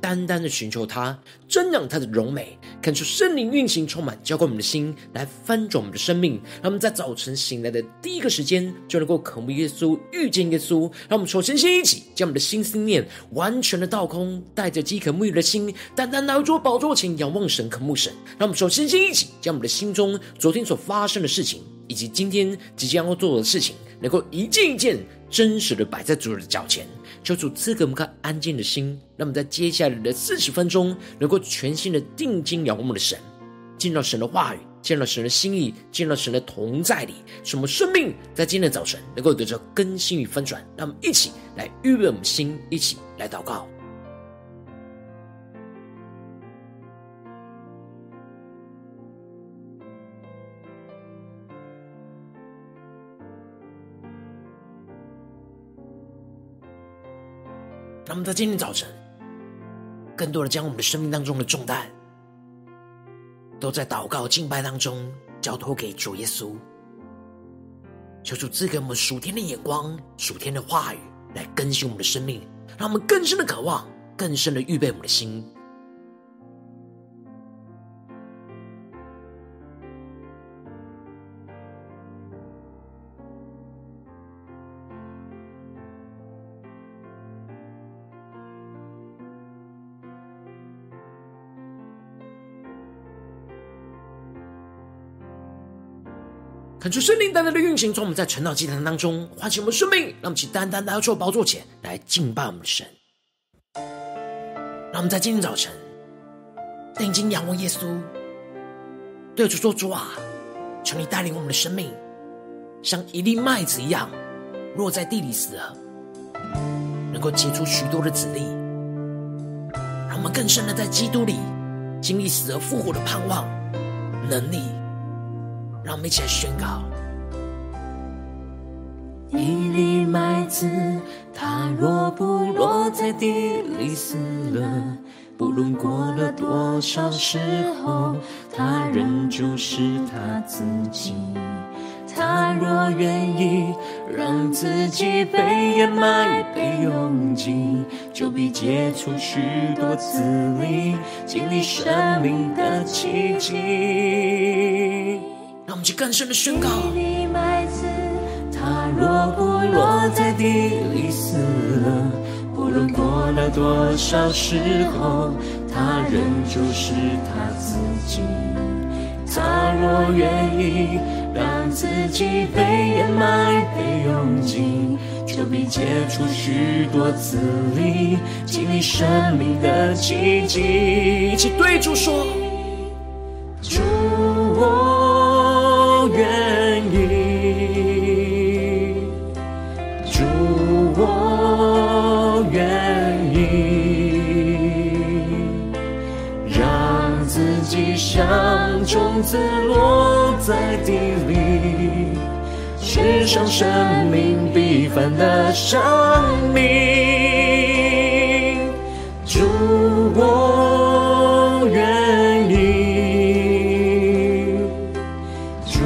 单单的寻求他，增长他的荣美，看出圣灵运行充满，浇灌我们的心，来翻转我们的生命。让我们在早晨醒来的第一个时间，就能够渴慕耶稣，遇见耶稣。让我们首先先一起将我们的心思念完全的倒空，带着饥渴沐浴的心，单单来到宝座前仰望神，渴慕神。让我们首先先一起将我们的心中昨天所发生的事情，以及今天即将要做的事情，能够一件一件真实的摆在主的脚前。求主赐给我们颗安静的心，让我们在接下来的四十分钟，能够全心的定睛仰望我们的神，进到神的话语，进到神的心意，进到神的同在里，使我们生命在今天的早晨能够得到更新与翻转。让我们一起来预备我们心，一起来祷告。那么在今天早晨，更多的将我们的生命当中的重担，都在祷告敬拜当中交托给主耶稣，求主赐给我们属天的眼光、属天的话语，来更新我们的生命，让我们更深的渴望、更深的预备我们的心。恳求圣灵单单的运行，从我们在晨祷祭坛当中唤醒我们生命，让我们去单单来到主宝座前来敬拜我们的神。让我们在今天早晨定睛仰望耶稣，对主说：“主啊，求你带领我们的生命，像一粒麦子一样，落在地里死了，能够结出许多的子粒。让我们更深的在基督里经历死而复活的盼望能力。”让我们一起来宣告：一粒麦子，它若不落在地里死了，不论过了多少时候，它仍旧是它自己。它若愿意让自己被掩埋、被拥挤，就必结出许多子粒，经历生命的奇迹。让我们去更深的宣告。一粒麦子，它若不落在地里死了，不论过了多少时候，它仍旧是它自己。它若愿意让自己被掩埋、被拥挤，就必结出许多子粒，经历生命的奇迹。一起对主说。种子落在地里，世上生命必凡的生命。主，我愿意，主，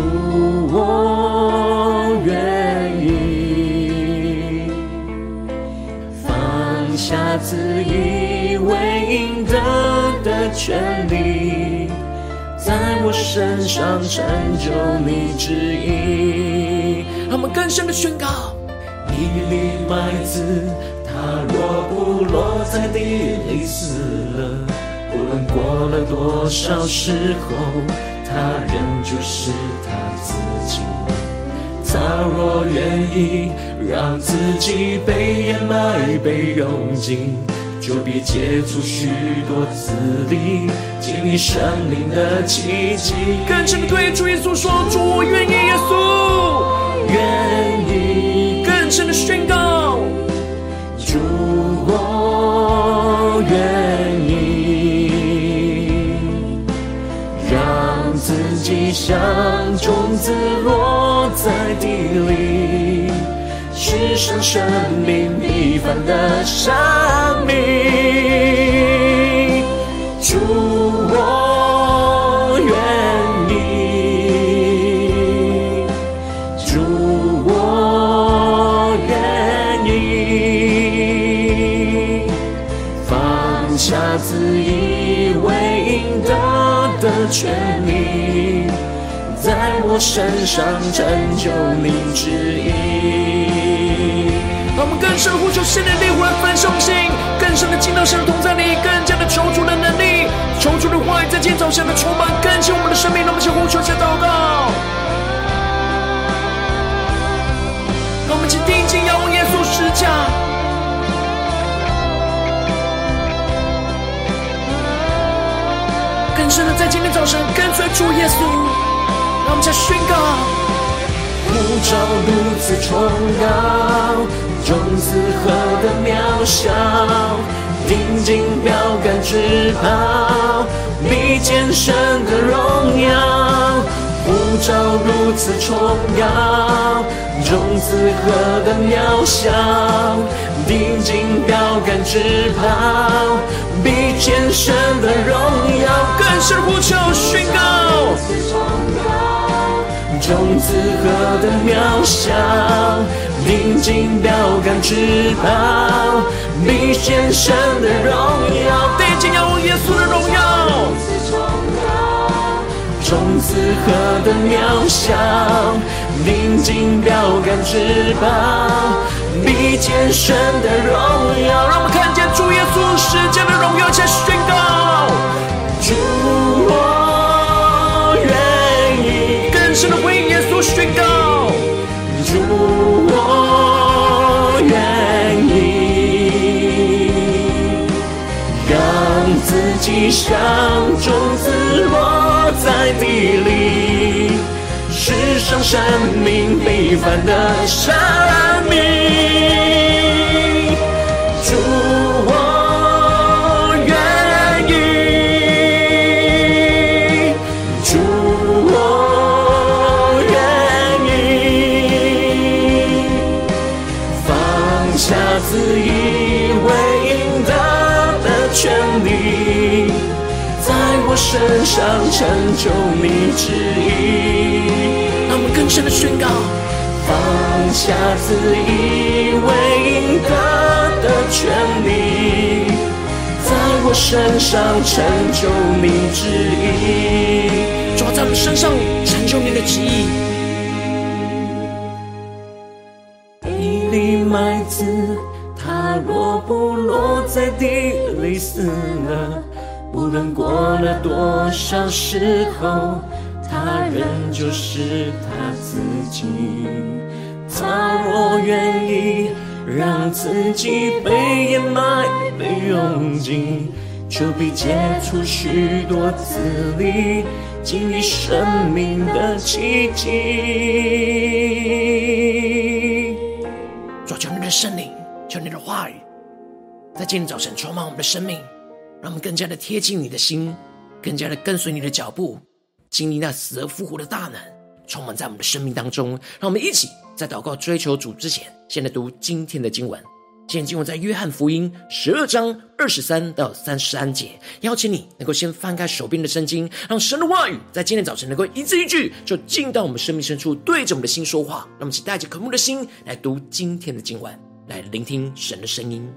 我愿意，放下自以为应得的权利。身上成就你旨意，让我们更深的宣告：一粒麦子，它若不落在地里死了，不论过了多少时候，它仍旧是它自己。它若愿意让自己被掩埋、被拥挤。就必结出许多子粒，经历生命的奇迹。更深的对主耶稣说：“主，我愿意，耶稣，愿意。”更深的宣告：“主，我愿意，让自己像种子上生命一番的生命。主，我愿意，主，我愿意，放下自以为应得的权利。在我身上成就你旨意。更深呼求圣灵的灵魂焚烧心，更深的进到神的同在里，更加的求主的能力，求主的话语在今早上的充满更新我们的生命。让我们先呼求，先祷告。让我们一起定睛仰望耶稣十架。更深的在今天早晨跟随主耶稣，让我们再宣告：呼召如此崇高，众子何等渺小，定睛标杆直跑，比肩神的荣耀。呼召如此崇高，众子何等渺小，定睛标杆直跑，比肩神的荣耀。更是呼求宣告，众子何等渺小，定睛标杆直跑，比肩神的荣耀。定睛仰望耶稣的荣耀。众子何等渺小，定睛标杆直跑，比肩神的荣耀。让我们看见主耶稣世界的荣耀，且宣告：自己像种子落。在地里，世上生命非凡的生求你旨意，让我们更深的宣告：放下自以为应得的权利，在我身上成就你旨意。主在我们身上成就你的旨意。一粒麦子，它若不落在地里死了。无论过了多小时候，他仍旧是他自己。他若愿意让自己被掩埋、被用尽，就必结出许多子粒，经历生命的奇迹。主求你的圣灵，求你的话语，在今天早晨充满我们的生命。让我们更加的贴近你的心，更加的跟随你的脚步，经历那死而复活的大能，充满在我们的生命当中。让我们一起在祷告追求主之前，先来读今天的经文。今天经文在约翰福音十二章二十三到三十三节。邀请你能够先翻开手边的圣经，让神的话语在今天早晨能够一字一句，就进到我们生命深处，对着我们的心说话。让我们一起带着渴慕的心来读今天的经文，来聆听神的声音。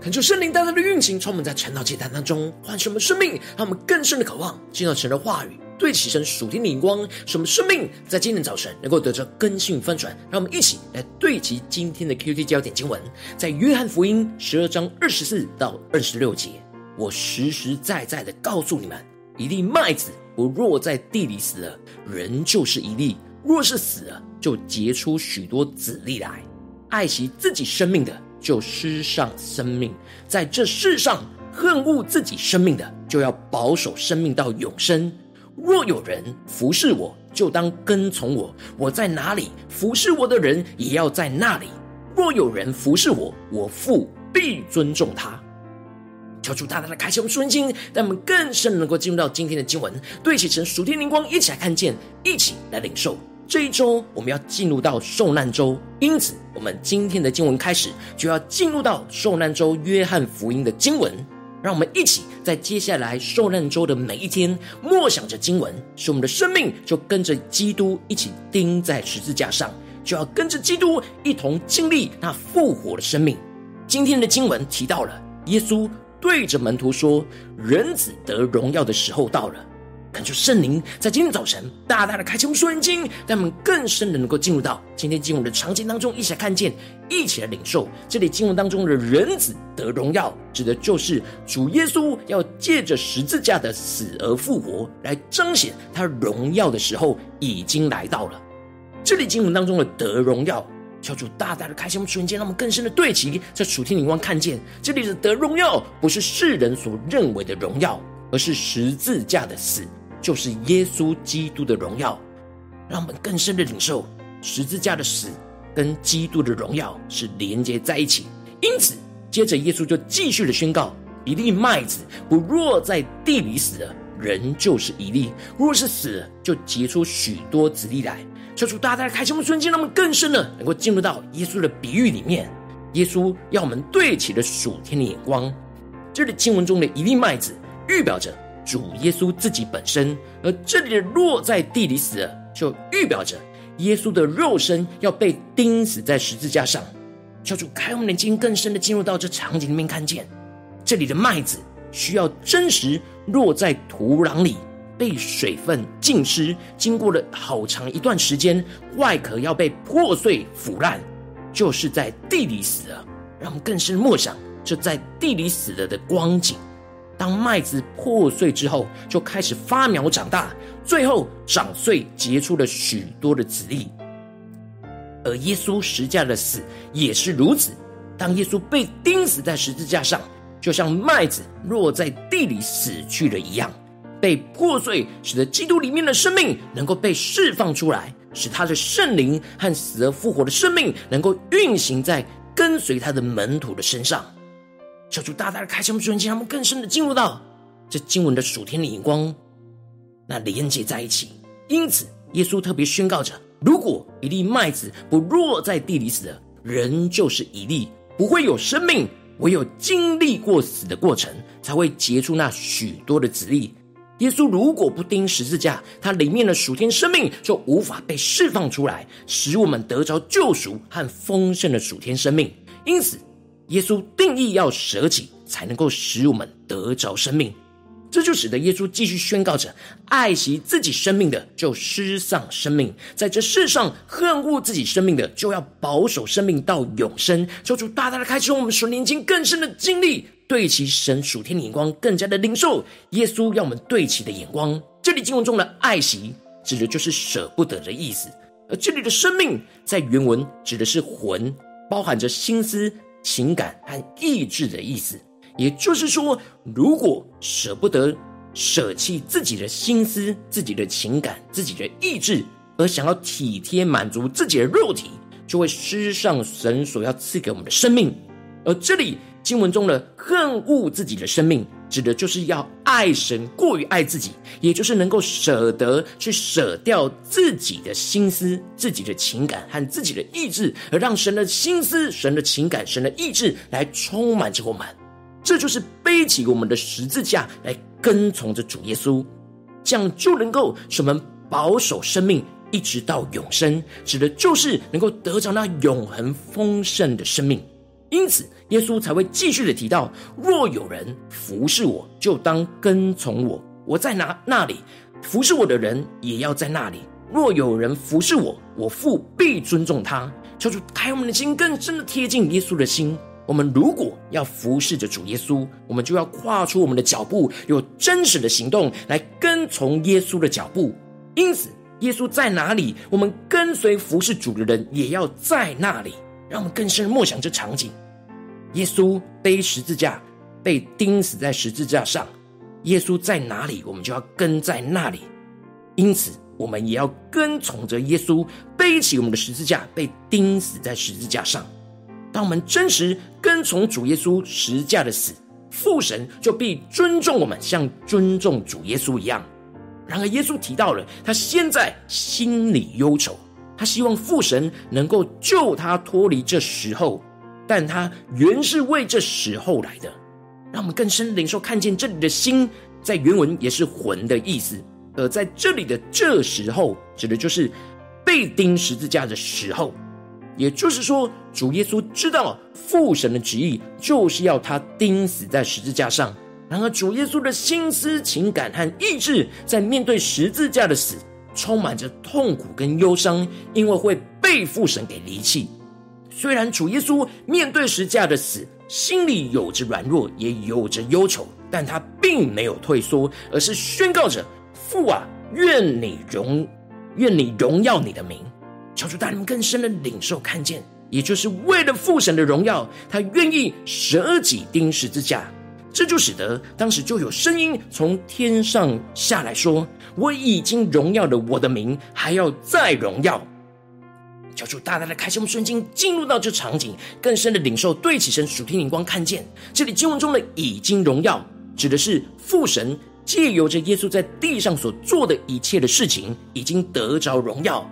恳求圣灵大大的运行，充满在晨祷祭坛当中，唤醒我们生命，让我们更深的渴望见到神的话语，对齐神属天的眼光，什么生命在今天早晨能够得着更新翻转。让我们一起来对齐今天的 QT 焦点经文，在约翰福音十二章二十四到二十六节。我实实在在的告诉你们，一粒麦子不落在地里死了，仍旧是一粒；若是死了，就结出许多子粒来。爱惜自己生命的，就失上生命；在这世上恨恶自己生命的，就要保守生命到永生。若有人服侍我，就当跟从我；我在哪里，服侍我的人也要在那里。若有人服侍我，我父必尊重他。求主大大的开启我们属灵心，让我们更深能够进入到今天的经文，对齐成熟天灵光，一起来看见，一起来领受。这一周我们要进入到受难周，因此我们今天的经文开始就要进入到受难周约翰福音的经文。让我们一起在接下来受难周的每一天默想着经文，使我们的生命就跟着基督一起钉在十字架上，就要跟着基督一同经历那复活的生命。今天的经文提到了耶稣对着门徒说：“人子得荣耀的时候到了。”恳求圣灵在今天早晨大大的开启我们属灵经，让我们更深的能够进入到今天经文的场景当中，一起来看见，一起来领受。这里经文当中的人子得荣耀，指的就是主耶稣要借着十字架的死而复活，来彰显他荣耀的时候已经来到了。这里经文当中的得荣耀，求主大大的开启我们属灵经，让我们更深的对齐，在属天灵光看见，这里的得荣耀不是世人所认为的荣耀，而是十字架的死。就是耶稣基督的荣耀，让我们更深的领受十字架的死跟基督的荣耀是连接在一起。因此，接着耶稣就继续的宣告：一粒麦子不落在地里死了，仍旧是一粒；若是死了，就结出许多子粒来。求主大大的开启我们瞬间，让我们更深的能够进入到耶稣的比喻里面。耶稣要我们对齐的属天的眼光。这里经文中的一粒麦子，预表着。主耶稣自己本身，而这里的落在地里死了，就预表着耶稣的肉身要被钉死在十字架上。求主开我们的眼睛，更深的进入到这场景里面，看见这里的麦子需要真实落在土壤里，被水分浸湿，经过了好长一段时间，外壳要被破碎腐烂，就是在地里死了。让我们更深默想这在地里死了的光景。当麦子破碎之后，就开始发苗长大，最后长穗结出了许多的籽粒。而耶稣十字架的死也是如此。当耶稣被钉死在十字架上，就像麦子落在地里死去了一样，被破碎，使得基督里面的生命能够被释放出来，使他的圣灵和死而复活的生命能够运行在跟随他的门徒的身上。求主大大的开枪我们属灵经，让我们更深的进入到这经文的属天的眼光，那连接在一起。因此，耶稣特别宣告着：如果一粒麦子不落在地里死的，人就是一粒，不会有生命。唯有经历过死的过程，才会结出那许多的子粒。耶稣如果不钉十字架，他里面的属天生命就无法被释放出来，使我们得着救赎和丰盛的属天生命。因此。耶稣定义要舍己，才能够使我们得着生命。这就使得耶稣继续宣告着：爱惜自己生命的，就失丧生命；在这世上恨恶自己生命的，就要保守生命到永生。求主大大的开启我们属灵经更深的经历，对其神属天的眼光，更加的领受耶稣要我们对其的眼光。这里经文中的爱惜，指的就是舍不得的意思；而这里的生命，在原文指的是魂，包含着心思。情感和意志的意思，也就是说，如果舍不得舍弃自己的心思、自己的情感、自己的意志，而想要体贴满足自己的肉体，就会失上神所要赐给我们的生命。而这里经文中的恨恶自己的生命，指的就是要爱神过于爱自己，也就是能够舍得去舍掉自己的心思、自己的情感和自己的意志，而让神的心思、神的情感、神的意志来充满着我们。这就是背起我们的十字架来跟从着主耶稣，这样就能够使我们保守生命一直到永生，指的就是能够得着那永恒丰盛的生命。因此，耶稣才会继续的提到：若有人服侍我，就当跟从我；我在哪那里，服侍我的人也要在那里。若有人服侍我，我父必尊重他。求主开我们的心，更深的贴近耶稣的心。我们如果要服侍着主耶稣，我们就要跨出我们的脚步，有真实的行动来跟从耶稣的脚步。因此，耶稣在哪里，我们跟随服侍主的人也要在那里。让我们更深的默想这场景：耶稣背十字架，被钉死在十字架上。耶稣在哪里，我们就要跟在那里。因此，我们也要跟从着耶稣，背起我们的十字架，被钉死在十字架上。当我们真实跟从主耶稣十字架的死，父神就必尊重我们，像尊重主耶稣一样。然而，耶稣提到了他现在心里忧愁。他希望父神能够救他脱离这时候，但他原是为这时候来的。让我们更深领受看见这里的心，在原文也是魂的意思，而在这里的这时候，指的就是被钉十字架的时候。也就是说，主耶稣知道父神的旨意就是要他钉死在十字架上。然而，主耶稣的心思、情感和意志，在面对十字架的死。充满着痛苦跟忧伤，因为会被父神给离弃。虽然主耶稣面对十字架的死，心里有着软弱，也有着忧愁，但他并没有退缩，而是宣告着：“父啊，愿你荣，愿你荣耀你的名。”求主带你们更深的领受看见，也就是为了父神的荣耀，他愿意舍己钉十字架。这就使得当时就有声音从天上下来说。我已经荣耀了我的名，还要再荣耀。求主大大的开启我们瞬间进入到这场景，更深的领受对起神属天灵光，看见这里经文中的“已经荣耀”，指的是父神借由着耶稣在地上所做的一切的事情，已经得着荣耀。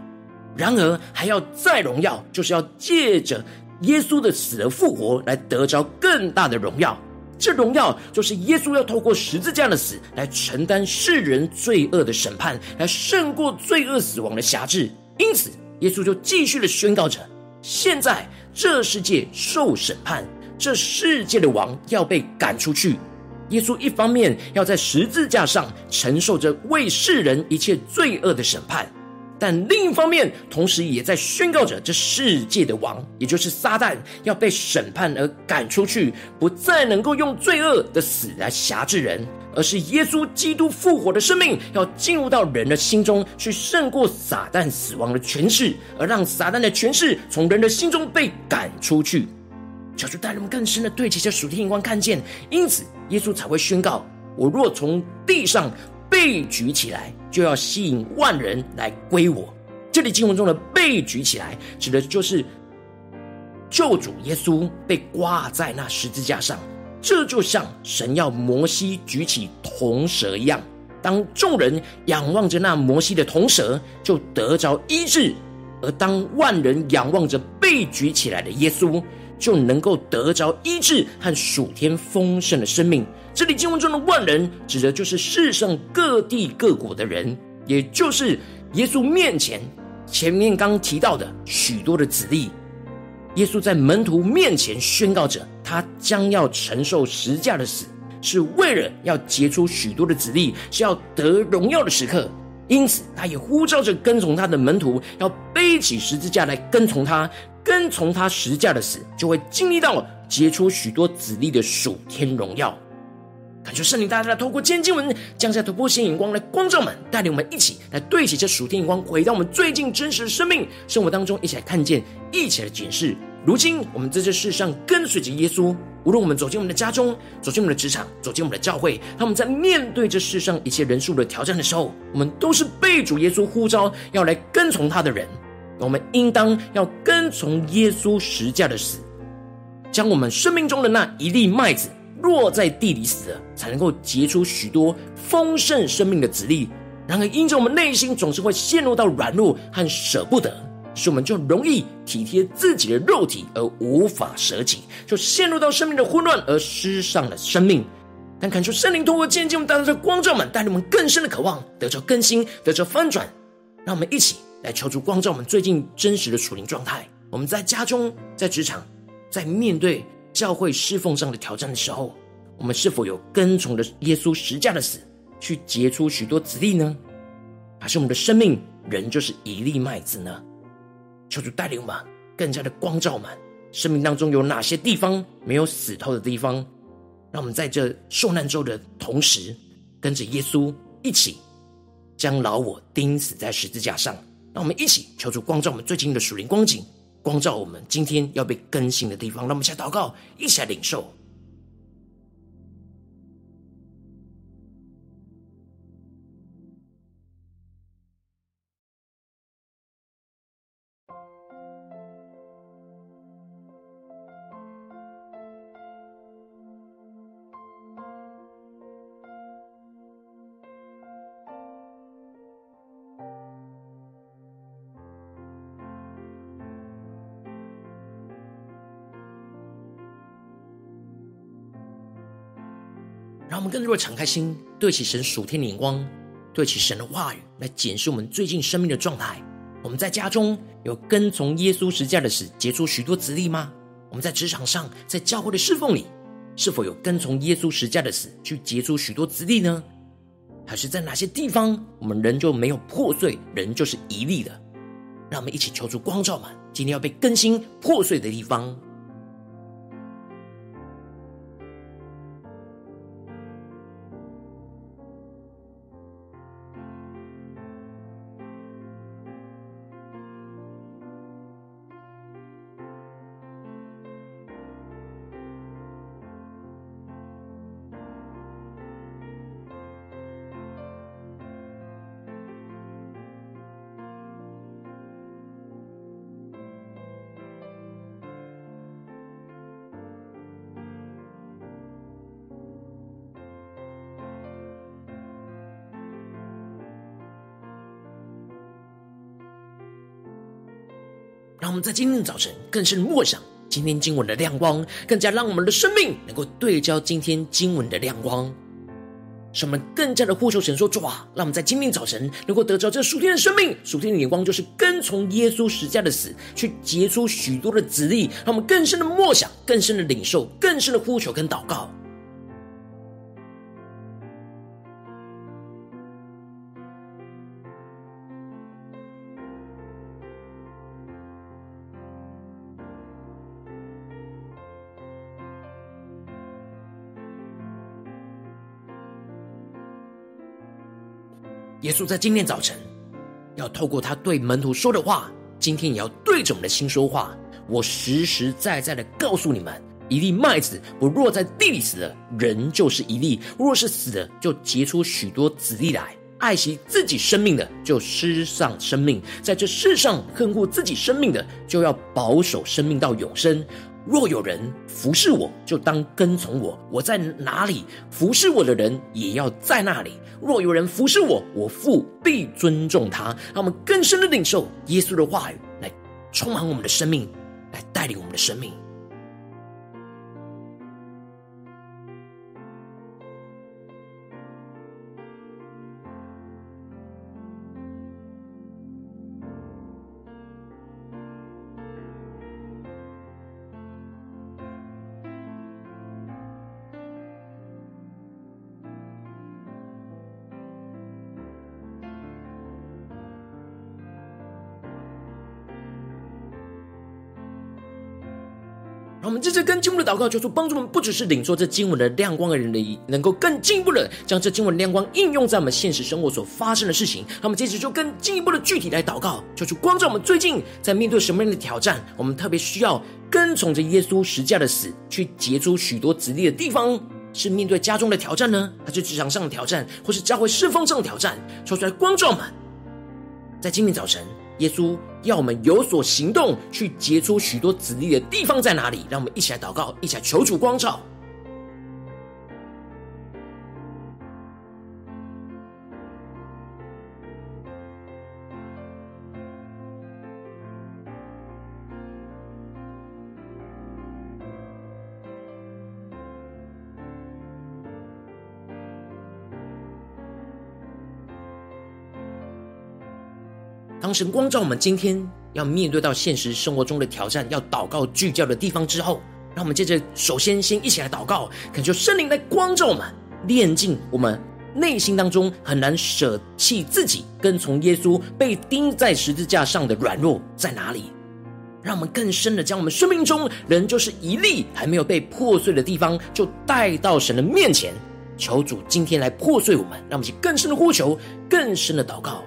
然而还要再荣耀，就是要借着耶稣的死而复活，来得着更大的荣耀。这荣耀就是耶稣要透过十字架的死来承担世人罪恶的审判，来胜过罪恶死亡的辖制。因此，耶稣就继续的宣告着：现在这世界受审判，这世界的王要被赶出去。耶稣一方面要在十字架上承受着为世人一切罪恶的审判。但另一方面，同时也在宣告着这世界的王，也就是撒旦，要被审判而赶出去，不再能够用罪恶的死来辖制人，而是耶稣基督复活的生命要进入到人的心中，去胜过撒旦死亡的权势，而让撒旦的权势从人的心中被赶出去。小主带人们更深的对齐这属天眼光看见，因此耶稣才会宣告：我若从地上。被举起来，就要吸引万人来归我。这里经文中的“被举起来”，指的就是救主耶稣被挂在那十字架上。这就像神要摩西举起铜蛇一样，当众人仰望着那摩西的铜蛇，就得着医治；而当万人仰望着被举起来的耶稣，就能够得着医治和属天丰盛的生命。这里经文中的万人，指的就是世上各地各国的人，也就是耶稣面前前面刚提到的许多的子弟。耶稣在门徒面前宣告着，他将要承受十架的死，是为了要结出许多的子弟，是要得荣耀的时刻。因此，他也呼召着跟从他的门徒，要背起十字架来跟从他。跟从他十架的死，就会经历到结出许多子粒的属天荣耀。感谢圣灵大大的透过今天经文降下突破性眼光来光照们，带领我们一起来对齐这属天眼光，回到我们最近真实的生命生活当中，一起来看见，一起来检视。如今我们在这世上跟随着耶稣，无论我们走进我们的家中，走进我们的职场，走进我们的教会，他们在面对这世上一切人数的挑战的时候，我们都是被主耶稣呼召要来跟从他的人。我们应当要跟从耶稣十架的死，将我们生命中的那一粒麦子落在地里死了，才能够结出许多丰盛生命的子粒。然而，因着我们内心总是会陷入到软弱和舍不得，所以我们就容易体贴自己的肉体而无法舍己，就陷入到生命的混乱而失丧了生命。但看出圣灵通过渐渐我们带来的光照们，带领我们更深的渴望得着更新，得着翻转。让我们一起。来求主光照我们最近真实的属灵状态。我们在家中、在职场，在面对教会侍奉上的挑战的时候，我们是否有跟从着耶稣十架的死，去结出许多子粒呢？还是我们的生命仍旧是一粒麦子呢？求主带领我们更加的光照们，生命当中有哪些地方没有死透的地方，让我们在这受难周的同时，跟着耶稣一起将老我钉死在十字架上。让我们一起求主光照我们最近的属灵光景，光照我们今天要被更新的地方。让我们一起祷告，一起来领受。们更多敞开心，对齐神属天的眼光，对齐神的话语，来检视我们最近生命的状态。我们在家中有跟从耶稣十字架的死，结出许多子粒吗？我们在职场上，在教会的侍奉里，是否有跟从耶稣十字架的死，去结出许多子粒呢？还是在哪些地方，我们人就没有破碎，人就是一粒的？让我们一起求助光照吧，今天要被更新破碎的地方。们在今天早晨更深默想今天经文的亮光，更加让我们的生命能够对焦今天经文的亮光，使我们更加的呼求神说：“主啊，让我们在今天早晨能够得着这属天的生命，属天的眼光，就是跟从耶稣十字架的死，去结出许多的子粒，让我们更深的默想，更深的领受，更深的呼求跟祷告。”耶稣在今天早晨要透过他对门徒说的话，今天也要对着我们的心说话。我实实在在的告诉你们：一粒麦子不落在地里死的，人就是一粒；若是死了，就结出许多子粒来。爱惜自己生命的，就失丧生命；在这世上恨恶自己生命的，就要保守生命到永生。若有人服侍我，就当跟从我；我在哪里，服侍我的人也要在那里。若有人服侍我，我父必尊重他。让我们更深的领受耶稣的话语，来充满我们的生命，来带领我们的生命。们这次跟经文的祷告，求主帮助我们，不只是领受这经文的亮光的人的，能够更进一步的将这经文亮光应用在我们现实生活所发生的事情。那么，接着就更进一步的具体来祷告，求主光照我们最近在面对什么样的挑战，我们特别需要跟从着耶稣十字架的死，去结出许多子粒的地方，是面对家中的挑战呢，还是职场上的挑战，或是教会侍奉上的挑战？说出来光照我们，在今天早晨。耶稣要我们有所行动，去结出许多子粒的地方在哪里？让我们一起来祷告，一起来求主光照。当神光照我们今天要面对到现实生活中的挑战，要祷告聚焦的地方之后，让我们接着首先先一起来祷告，恳求圣灵来光照我们，炼净我们内心当中很难舍弃自己跟从耶稣被钉在十字架上的软弱在哪里？让我们更深的将我们生命中仍旧是一粒还没有被破碎的地方，就带到神的面前，求主今天来破碎我们，让我们去更深的呼求，更深的祷告。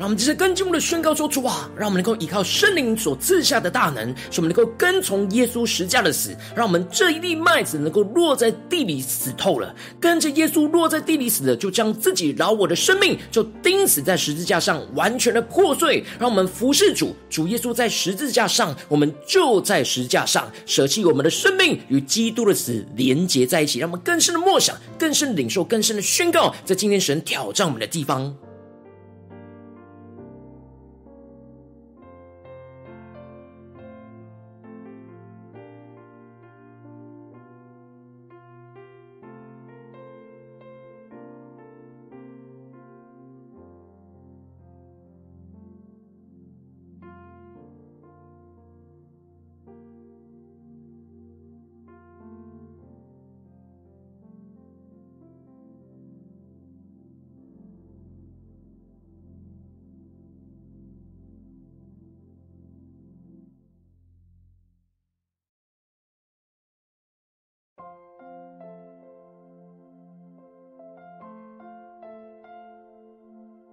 让我们接着跟进我们的宣告说：“主啊，让我们能够依靠圣灵所赐下的大能，使我们能够跟从耶稣十架的死，让我们这一粒麦子能够落在地里死透了。跟着耶稣落在地里死的，就将自己饶我的生命就钉死在十字架上，完全的破碎。让我们服侍主，主耶稣在十字架上，我们就在十字架上舍弃我们的生命，与基督的死连结在一起。让我们更深的默想，更深的领受，更深的宣告，在今天神挑战我们的地方。”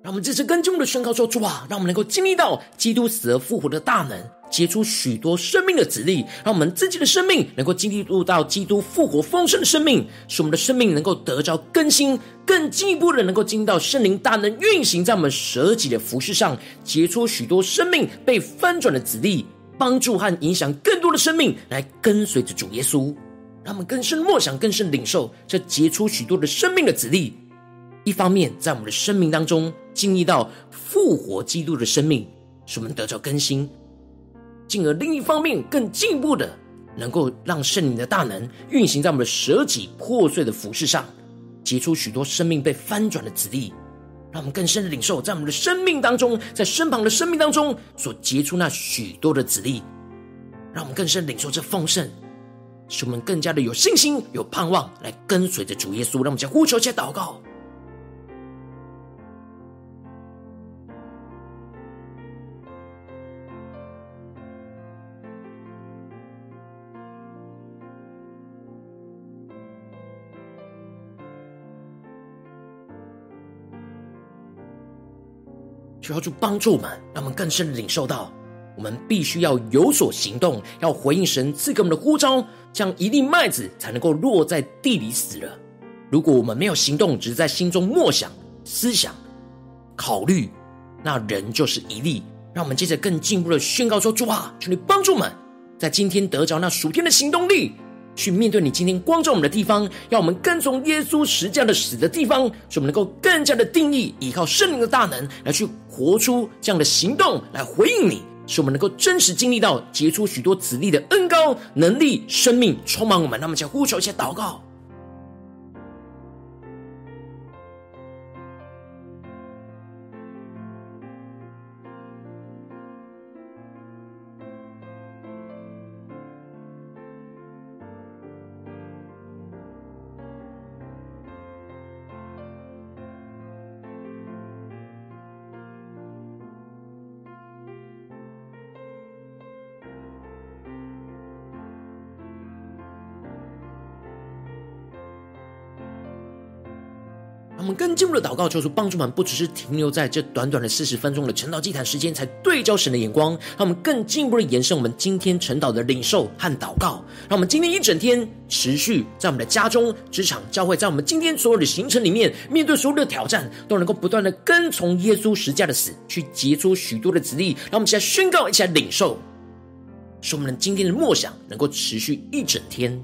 让我们这次跟进的宣告说：主啊，让我们能够经历到基督死而复活的大能，结出许多生命的子粒。让我们自己的生命能够经历入到基督复活丰盛的生命，使我们的生命能够得着更新，更进一步的能够经历到圣灵大能运行在我们舍己的服事上，结出许多生命被翻转的子粒，帮助和影响更多的生命来跟随着主耶稣。让我们更深默想，更深领受这结出许多的生命的子粒。一方面，在我们的生命当中经历到复活基督的生命，使我们得着更新；进而另一方面，更进一步的能够让圣灵的大能运行在我们的舍己破碎的服饰上，结出许多生命被翻转的子粒，让我们更深的领受，在我们的生命当中，在身旁的生命当中所结出那许多的子粒，让我们更深领受这丰盛，使我们更加的有信心、有盼望，来跟随着主耶稣。让我们将呼求、且祷告。需要主帮助我们，让我们更深的领受到，我们必须要有所行动，要回应神赐给我们的呼召，这样一粒麦子才能够落在地里死了。如果我们没有行动，只是在心中默想、思想、考虑，那人就是一粒。让我们接着更进一步的宣告说：主啊，求你帮助我们，在今天得着那属天的行动力。去面对你今天光照我们的地方，要我们跟从耶稣十字架的死的地方，使我们能够更加的定义，依靠圣灵的大能来去活出这样的行动，来回应你，使我们能够真实经历到结出许多子粒的恩高能力、生命充满我们。那么，就呼求一下祷告。我们更进一步的祷告，求主帮助我们，不只是停留在这短短的四十分钟的晨祷祭坛时间，才对焦神的眼光，让我们更进一步的延伸我们今天晨祷的领受和祷告，让我们今天一整天持续在我们的家中、职场、教会，在我们今天所有的行程里面，面对所有的挑战，都能够不断的跟从耶稣十架的死，去结出许多的子粒。让我们一起来宣告，一起来领受，使我们今天的默想能够持续一整天。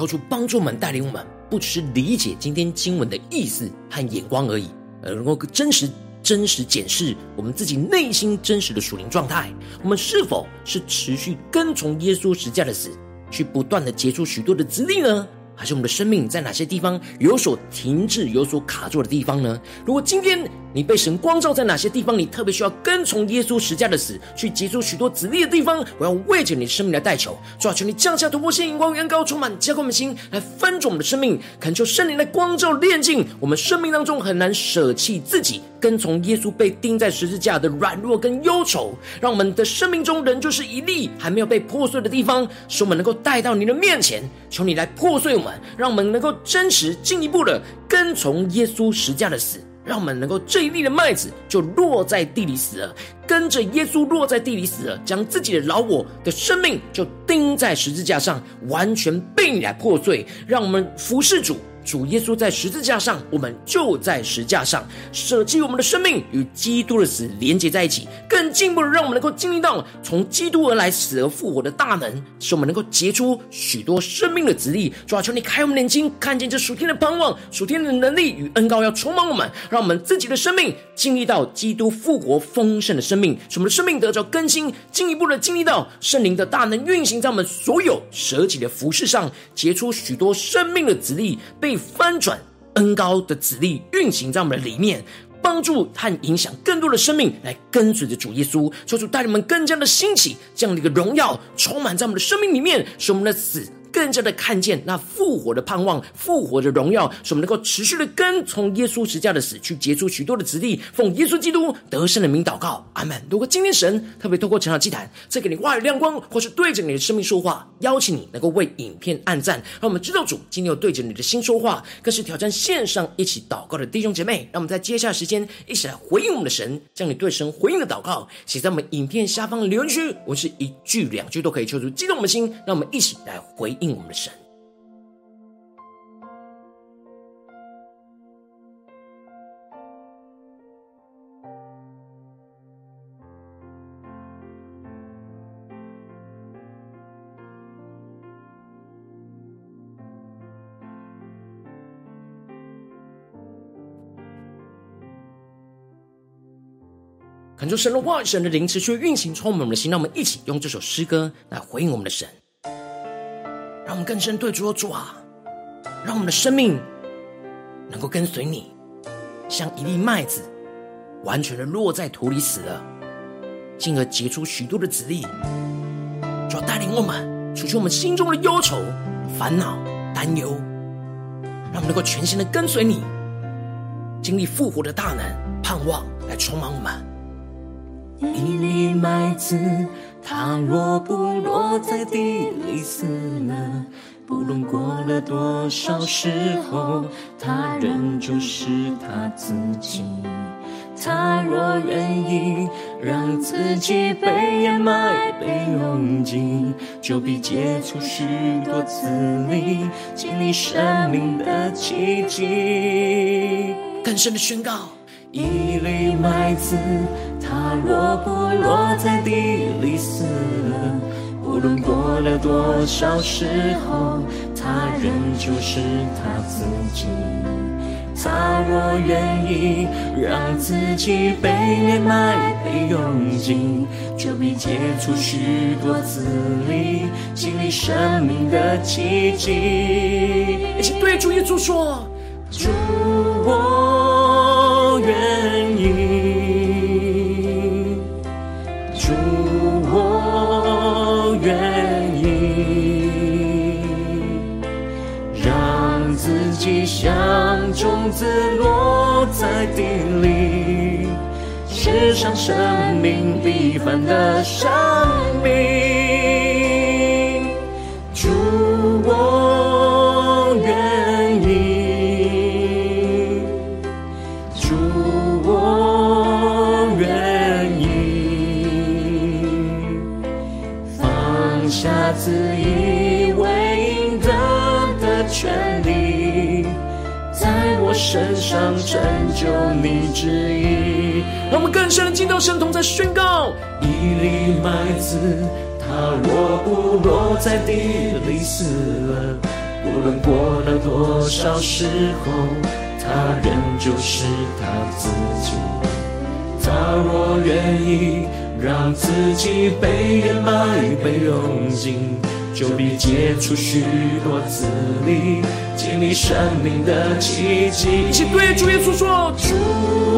求主帮助我们，带领我们，不只是理解今天经文的意思和眼光而已，而能够真实、真实检视我们自己内心真实的属灵状态。我们是否是持续跟从耶稣十架的死，去不断的结出许多的子粒呢？还是我们的生命在哪些地方有所停滞、有所卡住的地方呢？如果今天你被神光照在哪些地方，你特别需要跟从耶稣十架的死，去结出许多子粒的地方，我要为着你的生命来代求，主啊，求你降下突破性、眼光、远高、充满加给我们心，来翻转我们的生命，恳求圣灵来光照、炼净我们生命当中很难舍弃自己。跟从耶稣被钉在十字架的软弱跟忧愁，让我们的生命中仍旧是一粒还没有被破碎的地方，使我们能够带到你的面前，求你来破碎我们，让我们能够真实进一步的跟从耶稣十架的死，让我们能够这一粒的麦子就落在地里死了，跟着耶稣落在地里死了，将自己的老我的生命就钉在十字架上，完全被你来破碎，让我们服侍主。主耶稣在十字架上，我们就在十字架上舍弃我们的生命，与基督的死连接在一起，更进一步的让我们能够经历到从基督而来死而复活的大能，使我们能够结出许多生命的子粒。主啊，求你开我们眼睛，看见这属天的盼望、属天的能力与恩膏要充满我们，让我们自己的生命经历到基督复活丰盛的生命，使我们的生命得着更新，进一步的经历到圣灵的大能运行在我们所有舍己的服事上，结出许多生命的子粒被。翻转恩高的子力运行在我们的里面，帮助和影响更多的生命来跟随着主耶稣，求主带领们更加的兴起，这样的一个荣耀充满在我们的生命里面，使我们的死。更加的看见那复活的盼望，复活的荣耀，使我们能够持续的跟从耶稣十架的死，去结出许多的子粒，奉耶稣基督得胜的名祷告，阿门。如果今天神特别透过成长祭坛，再给你话语亮光，或是对着你的生命说话，邀请你能够为影片按赞，让我们知道主今天有对着你的心说话，更是挑战线上一起祷告的弟兄姐妹，让我们在接下来时间一起来回应我们的神，将你对神回应的祷告写在我们影片下方的留言区，我是一句两句都可以求出激动我们的心，让我们一起来回。应我们的神，恳求神的话、神的灵持续运行充满我们的心，让我们一起用这首诗歌来回应我们的神。们更深对主说：“主啊，让我们的生命能够跟随你，像一粒麦子，完全的落在土里死了，进而结出许多的子粒。主要，带领我们除去我们心中的忧愁、烦恼、担忧，让我们能够全心的跟随你，经历复活的大能盼望来充满我们。一粒麦子，它若不落在地里死了，不论过了多少时候，它仍旧是它自己。他若愿意让自己。被掩埋、被拥挤，就必结出许多子粒，经历生命的奇迹。更深的宣告：一粒麦子，它若不落在地里死了，不论过了多少时候，它仍旧是它自己。他若愿意让自己被掩埋、被拥挤，就必结出许多子粒，经历生命的奇迹。一起对主耶稣说：主，我种子落在地里，是上生命必凡的生命。上成就你旨意，让我们更深的进到神同在宣告：一粒麦子，它若不落在地里死了，无论过了多少时候，它仍旧是它自己。它若愿意让自己被掩埋、被拥挤。就必结出许多子粒，经历生命的奇迹。一起对主耶稣说：主，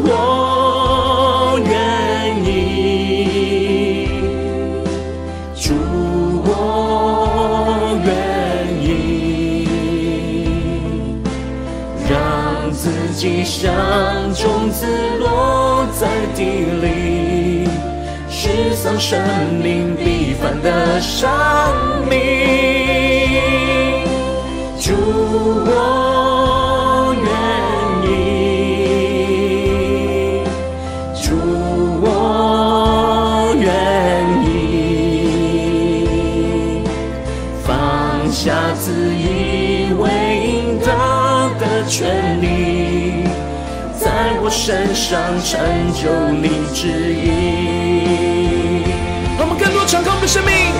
我愿意。主，我愿意。让自己像种子落在地里，世上生命必凡的生命，主，我愿意，主，我愿意，放下自以为应得的权利，在我身上成就你旨意。让我们更多敞开我们的生命。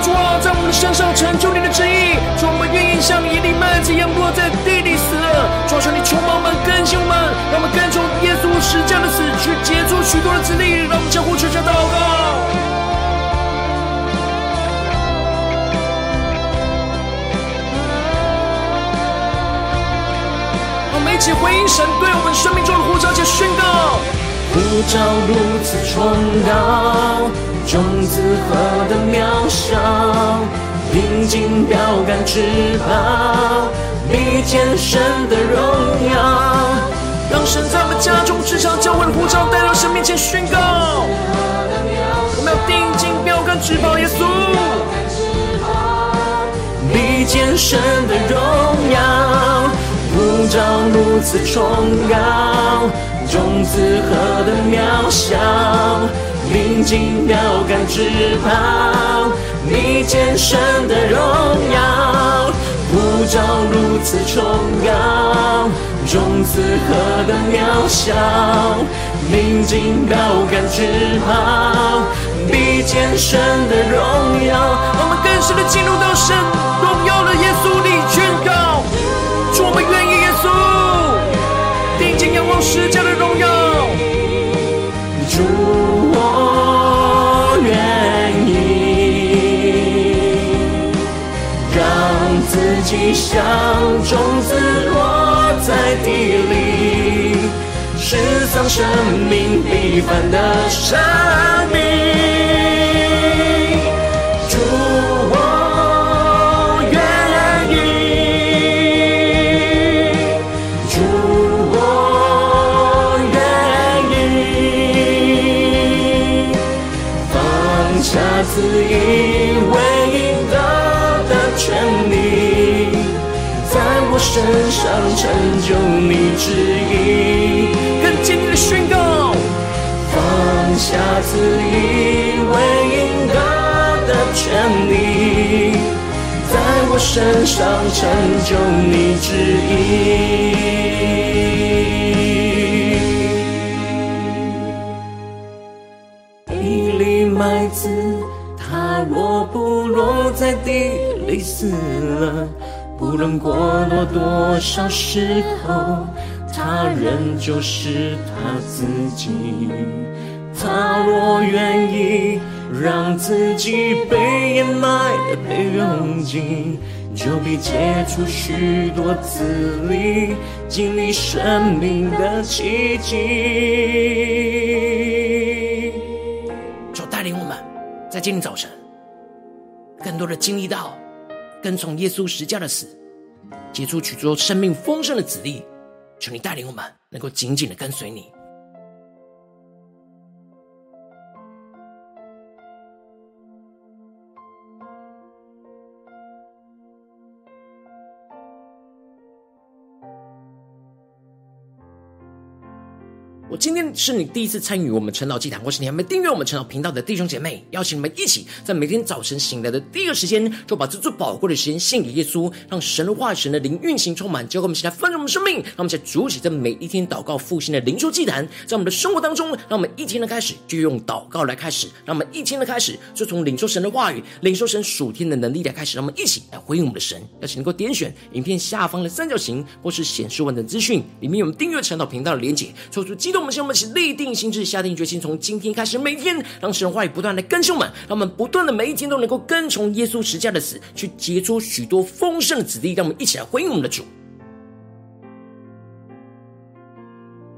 主啊，在我们的身上成就你的旨意，主，我们愿意像一粒麦子一样落在地里死了。主，求你充满我们，更新我们，让我们跟从耶稣十架的死去结出许多的子粒。让我们相互求下祷告。我们一起回应神对我们生命中。呼召如此崇高。种子何等渺小，临近标杆之宝，比肩神的荣耀。让神在我们家中至少教会的呼召带到神面前宣告。我们要定睛标杆之宝耶稣，比肩神的荣耀。呼召如此崇高，种子何等渺小。临近标杆之宝，你见神的荣耀，呼召如此崇高，种子何等渺小。临近标杆之宝，你见神的荣耀。我们更深的进入到神荣耀的耶稣里宣告，主，我们愿意像种子落在地里，是藏生命一般的生命。主我愿意，主我愿意放下自已。身上成就你旨意。更坚定的宣告，放下自以，为应得的权利，在我身上成就你旨意。麦子，它若不落在地里死了，无论过了多少时候，他仍旧是他自己。他若愿意让自己被掩埋、被用尽，就必结出许多子粒，经历生命的奇迹。就带领我们在今天早晨，更多的经历到跟从耶稣十架的死，结出许多生命丰盛的子粒。求你带领我们，能够紧紧的跟随你。我今天是你第一次参与我们晨祷祭坛，或是你还没订阅我们晨祷频道的弟兄姐妹，邀请你们一起在每天早晨醒来的第一个时间，就把这最宝贵的时间献给耶稣，让神的话语、神的灵运行充满，交给我们现在丰盛的生命。让我们在主起这每一天祷告复兴的灵修祭坛，在我们的生活当中，让我们一天的开始就用祷告来开始，让我们一天的开始就从领受神的话语、领受神属天的能力来开始，让我们一起来回应我们的神。邀请能够点选影片下方的三角形，或是显示文的资讯，里面有我们订阅晨祷频道的连结，抽出激动。我们先，我们一起立定心志，下定决心，从今天开始，每天让神话语不断的更新我们，让我们不断的每一天都能够跟从耶稣十架的死，去结出许多丰盛的子弟。让我们一起来回应我们的主。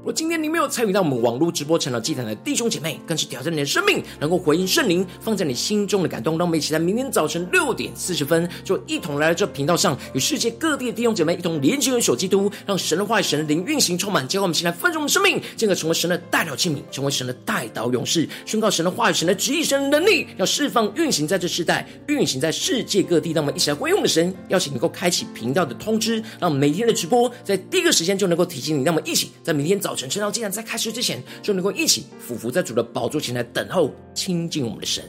如果今天你没有参与到我们网络直播成了祭坛的弟兄姐妹，更是挑战你的生命，能够回应圣灵放在你心中的感动。让我们一起在明天早晨六点四十分，就一同来到这频道上，与世界各地的弟兄姐妹一同连接、元首基督，让神的话语、神的灵运行充满，结果我们现在分盛我们生命，进而成为神的代祷器皿，成为神的代祷勇士，宣告神的话语、神的旨意、神的能力，要释放、运行在这世代，运行在世界各地。让我们一起来回应我们的神，邀请能够开启频道的通知，让每天的直播在第一个时间就能够提醒你。让我们一起在明天早早晨晨祷祭坛在开始之前，就能够一起俯伏在主的宝座前来等候亲近我们的神。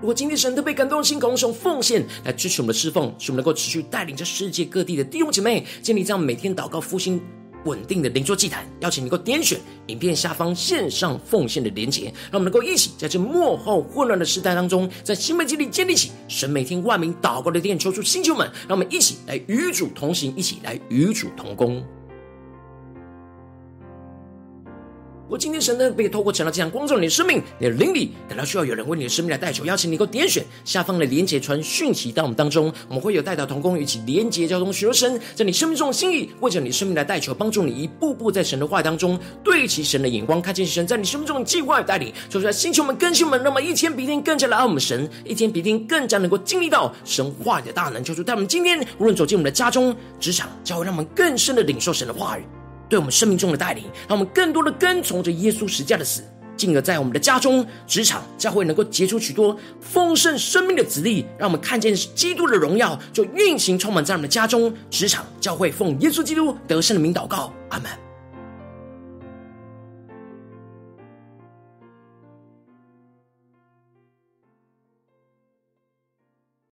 如果今天神特别感动的心，拱手奉献来支持我们的侍奉，使我们能够持续带领着世界各地的弟兄姐妹建立这样每天祷告复兴稳定的灵修祭坛。邀请你能够点选影片下方线上奉献的连结，让我们能够一起在这幕后混乱的时代当中，在新媒体里建立起神每天万名祷告的殿，求主星球们，让我们一起来与主同行，一起来与主同工。今天神呢，被透过成了这样光照你的生命，你的灵里，感到需要有人为你的生命来代求，邀请你够点选下方的连结传讯息到我们当中，我们会有代祷同工一起连结交通，寻求神在你生命中的心意，为着你生命来代求，帮助你一步步在神的话当中对齐神的眼光，看见神在你生命中的计划与带领，说出来星球们更新们，那么一天比一天更加的爱我们神，一天比一天更加能够经历到神话的大能，求主带我们今天无论走进我们的家中、职场，教会让我们更深的领受神的话语。对我们生命中的带领，让我们更多的跟从着耶稣十架的死，进而在我们的家中、职场、教会能够结出许多丰盛生命的子粒，让我们看见基督的荣耀就运行充满在我们的家中、职场、教会，奉耶稣基督得胜的名祷告，阿门。